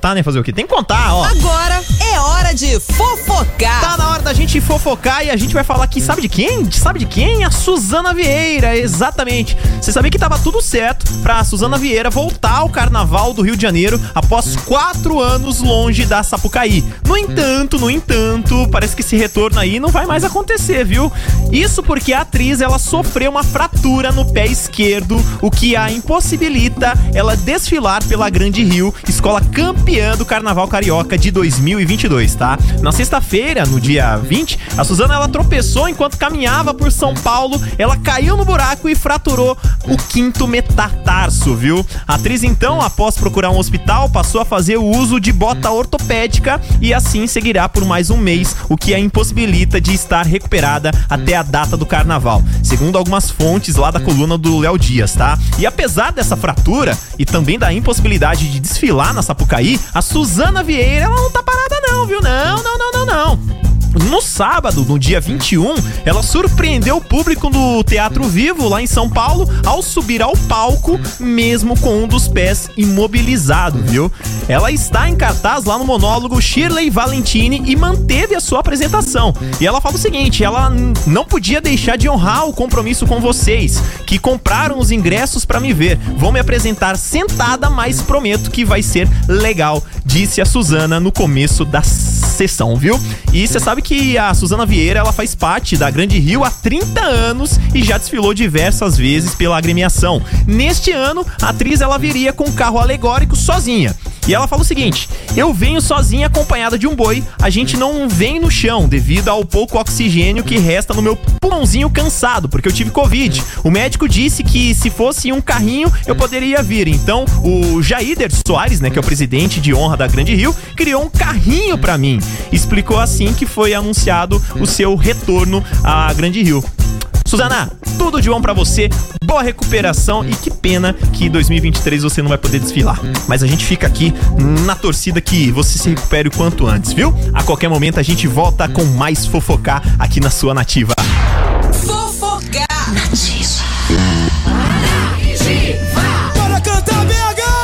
contar, né? Fazer o quê? Tem que contar, ó. Agora hora de fofocar. Tá na hora da gente fofocar e a gente vai falar aqui, sabe de quem? Sabe de quem? A Suzana Vieira, exatamente. Você sabia que tava tudo certo pra Suzana Vieira voltar ao carnaval do Rio de Janeiro após quatro anos longe da Sapucaí. No entanto, no entanto, parece que esse retorno aí não vai mais acontecer, viu? Isso porque a atriz ela sofreu uma fratura no pé esquerdo, o que a impossibilita ela desfilar pela Grande Rio, escola campeã do Carnaval Carioca de 2022, tá? Na sexta-feira, no dia 20, a Suzana ela tropeçou enquanto caminhava por São Paulo, ela caiu no buraco e fraturou o quinto metatarso, viu? A atriz então, após procurar um hospital, passou a fazer o uso de bota ortopédica e assim seguirá por mais um mês, o que a impossibilita de estar recuperada até a data do carnaval, segundo algumas fontes lá da coluna do Léo Dias, tá? E apesar dessa fratura e também da impossibilidade de desfilar na Sapucaí, a Suzana Vieira ela não tá parada não, viu? Não, não, não, não, não. No sábado, no dia 21, ela surpreendeu o público do Teatro Vivo, lá em São Paulo, ao subir ao palco, mesmo com um dos pés imobilizado, viu? Ela está em cartaz lá no monólogo Shirley Valentini e manteve a sua apresentação. E ela fala o seguinte: ela não podia deixar de honrar o compromisso com vocês, que compraram os ingressos para me ver. Vou me apresentar sentada, mas prometo que vai ser legal, disse a Suzana no começo da sessão, viu? E você sabe que a Suzana Vieira, ela faz parte da Grande Rio há 30 anos e já desfilou diversas vezes pela agremiação. Neste ano, a atriz ela viria com um carro alegórico sozinha. E ela fala o seguinte: Eu venho sozinha acompanhada de um boi, a gente não vem no chão devido ao pouco oxigênio que resta no meu pulmãozinho cansado, porque eu tive Covid. O médico disse que se fosse um carrinho eu poderia vir. Então, o Jaider Soares, né, que é o presidente de honra da Grande Rio, criou um carrinho para mim. Explicou assim que foi anunciado o seu retorno à Grande Rio. Suzana, tudo de bom para você, boa recuperação e que pena que 2023 você não vai poder desfilar. Mas a gente fica aqui na torcida que você se recupere o quanto antes, viu? A qualquer momento a gente volta com mais fofocar aqui na sua nativa. Fofocar. Nativa.